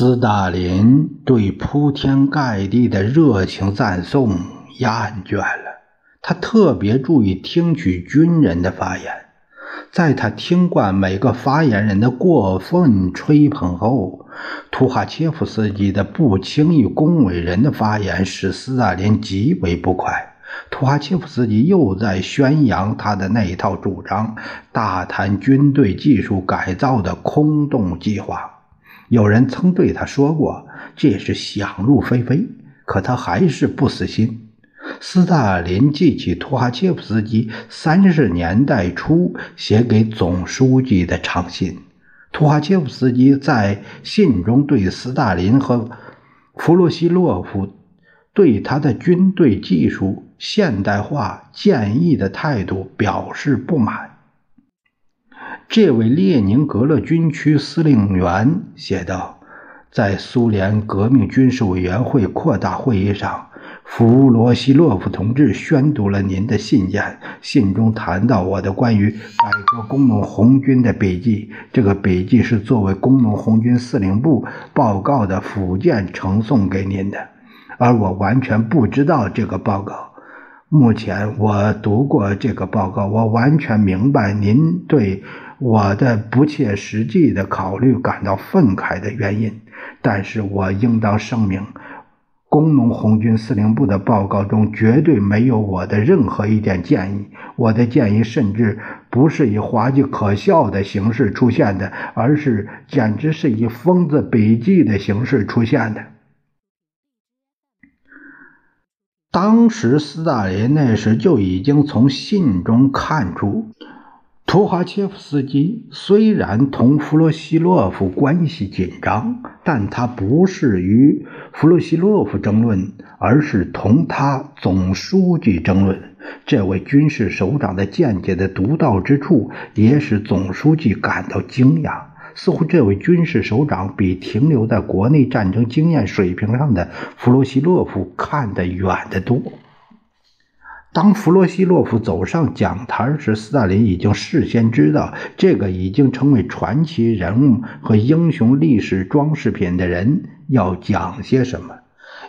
斯大林对铺天盖地的热情赞颂厌倦了，他特别注意听取军人的发言。在他听惯每个发言人的过分吹捧后，图哈切夫斯基的不轻易恭维人的发言使斯大林极为不快。图哈切夫斯基又在宣扬他的那一套主张，大谈军队技术改造的空洞计划。有人曾对他说过：“这是想入非非。”可他还是不死心。斯大林记起图哈切夫斯基三十年代初写给总书记的长信。图哈切夫斯基在信中对斯大林和弗洛西洛夫对他的军队技术现代化建议的态度表示不满。这位列宁格勒军区司令员写道：“在苏联革命军事委员会扩大会议上，弗罗西洛夫同志宣读了您的信件。信中谈到我的关于改革工农红军的笔记。这个笔记是作为工农红军司令部报告的附件呈送给您的，而我完全不知道这个报告。目前我读过这个报告，我完全明白您对。”我的不切实际的考虑感到愤慨的原因，但是我应当声明，工农红军司令部的报告中绝对没有我的任何一点建议。我的建议甚至不是以滑稽可笑的形式出现的，而是简直是以疯子笔记的形式出现的。当时斯大林那时就已经从信中看出。图哈切夫斯基虽然同弗洛西洛夫关系紧张，但他不是与弗洛西洛夫争论，而是同他总书记争论。这位军事首长的见解的独到之处，也使总书记感到惊讶。似乎这位军事首长比停留在国内战争经验水平上的弗洛西洛夫看得远得多。当弗洛西洛夫走上讲台时，斯大林已经事先知道这个已经成为传奇人物和英雄历史装饰品的人要讲些什么，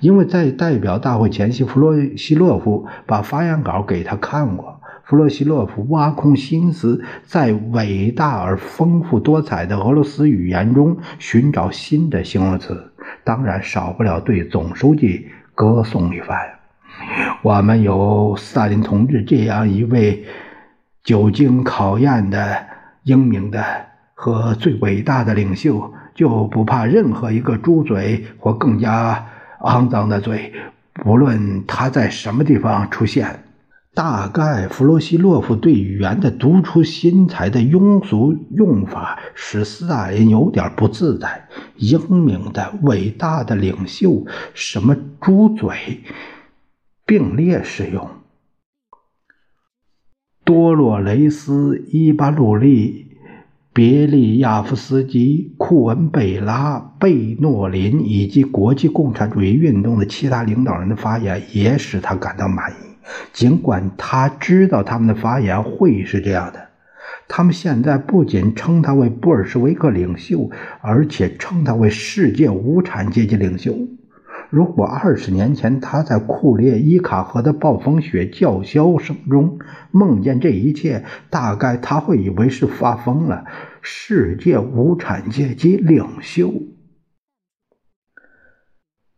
因为在代表大会前夕，弗洛西洛夫把发言稿给他看过。弗洛西洛夫挖空心思，在伟大而丰富多彩的俄罗斯语言中寻找新的形容词，当然少不了对总书记歌颂一番。我们有斯大林同志这样一位久经考验的英明的和最伟大的领袖，就不怕任何一个猪嘴或更加肮脏的嘴，不论他在什么地方出现。大概弗洛西洛夫对语言的独出心裁的庸俗用法，使斯大林有点不自在。英明的伟大的领袖，什么猪嘴？并列使用。多洛雷斯、伊巴鲁利、别利亚夫斯基、库恩贝拉、贝诺林以及国际共产主义运动的其他领导人的发言也使他感到满意，尽管他知道他们的发言会是这样的。他们现在不仅称他为布尔什维克领袖，而且称他为世界无产阶级领袖。如果二十年前他在库列伊卡河的暴风雪叫嚣声中梦见这一切，大概他会以为是发疯了。世界无产阶级领袖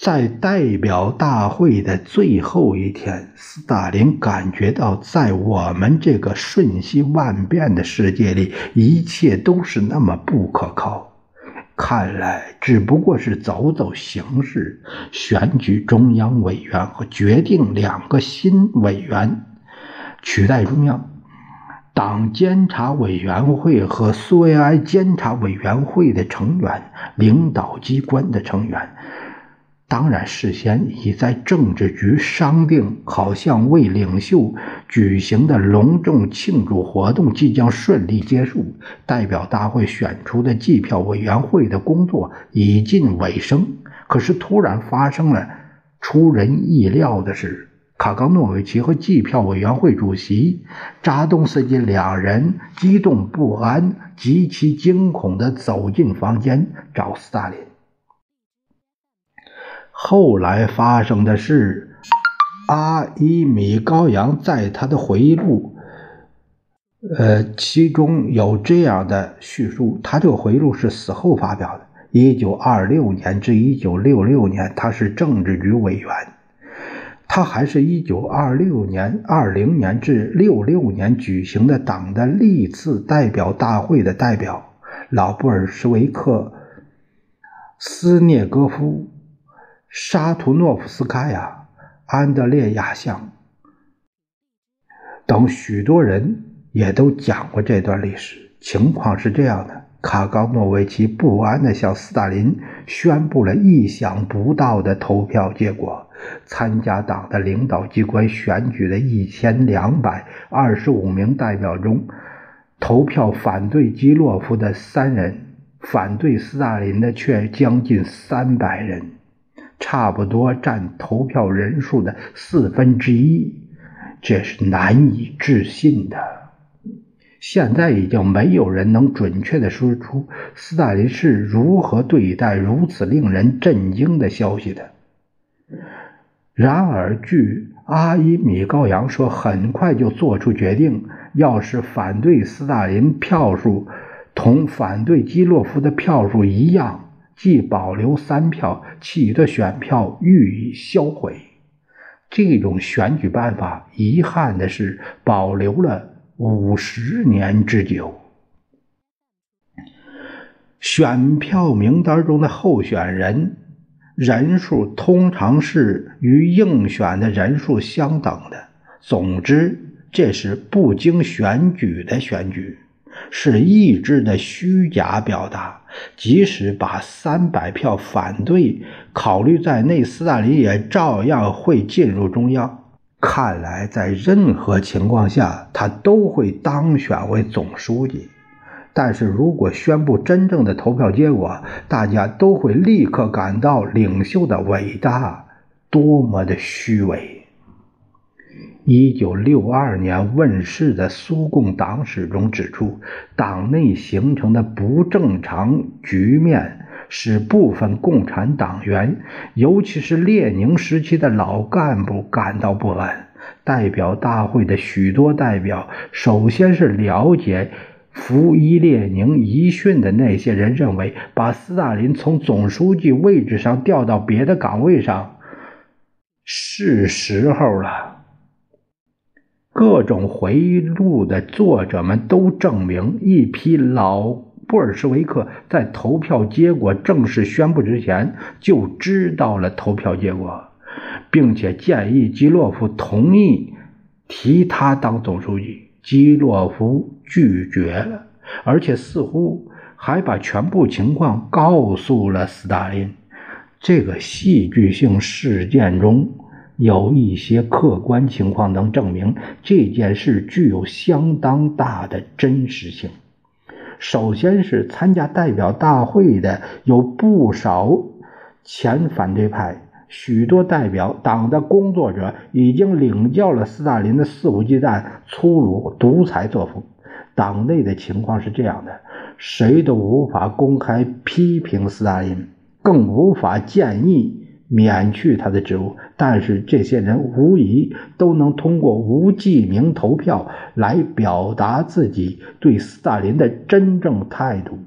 在代表大会的最后一天，斯大林感觉到，在我们这个瞬息万变的世界里，一切都是那么不可靠。看来只不过是走走形式，选举中央委员和决定两个新委员取代中央。党监察委员会和苏维埃监察委员会的成员，领导机关的成员。当然，事先已在政治局商定，好像为领袖举行的隆重庆祝活动即将顺利结束，代表大会选出的计票委员会的工作已近尾声。可是，突然发生了出人意料的事：卡冈诺维奇和计票委员会主席扎东斯基两人激动不安、极其惊恐地走进房间找斯大林。后来发生的事，阿伊米高扬在他的回忆录，呃，其中有这样的叙述。他这个回忆录是死后发表的，一九二六年至一九六六年，他是政治局委员。他还是一九二六年、二零年至六六年举行的党的历次代表大会的代表。老布尔什维克斯涅戈夫。沙图诺夫斯卡娅、安德烈亚相等许多人也都讲过这段历史。情况是这样的：卡冈诺维奇不安地向斯大林宣布了意想不到的投票结果。参加党的领导机关选举的一千两百二十五名代表中，投票反对基洛夫的三人，反对斯大林的却将近三百人。差不多占投票人数的四分之一，这是难以置信的。现在已经没有人能准确地说出斯大林是如何对待如此令人震惊的消息的。然而，据阿伊米高扬说，很快就做出决定，要是反对斯大林票数同反对基洛夫的票数一样。即保留三票，其余的选票予以销毁。这种选举办法，遗憾的是保留了五十年之久。选票名单中的候选人人数通常是与应选的人数相等的。总之，这是不经选举的选举。是意志的虚假表达，即使把三百票反对考虑在内，斯大林也照样会进入中央。看来，在任何情况下，他都会当选为总书记。但是如果宣布真正的投票结果，大家都会立刻感到领袖的伟大多么的虚伪。一九六二年问世的苏共党史中指出，党内形成的不正常局面使部分共产党员，尤其是列宁时期的老干部感到不安。代表大会的许多代表，首先是了解服役列宁遗训的那些人，认为把斯大林从总书记位置上调到别的岗位上是时候了。各种回忆录的作者们都证明，一批老布尔什维克在投票结果正式宣布之前就知道了投票结果，并且建议基洛夫同意提他当总书记。基洛夫拒绝了，而且似乎还把全部情况告诉了斯大林。这个戏剧性事件中。有一些客观情况能证明这件事具有相当大的真实性。首先是参加代表大会的有不少前反对派，许多代表党的工作者已经领教了斯大林的肆无忌惮、粗鲁独裁作风。党内的情况是这样的：谁都无法公开批评斯大林，更无法建议。免去他的职务，但是这些人无疑都能通过无记名投票来表达自己对斯大林的真正态度。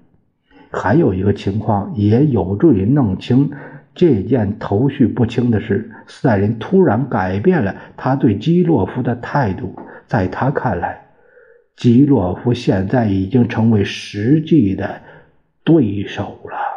还有一个情况也有助于弄清这件头绪不清的事：斯大林突然改变了他对基洛夫的态度。在他看来，基洛夫现在已经成为实际的对手了。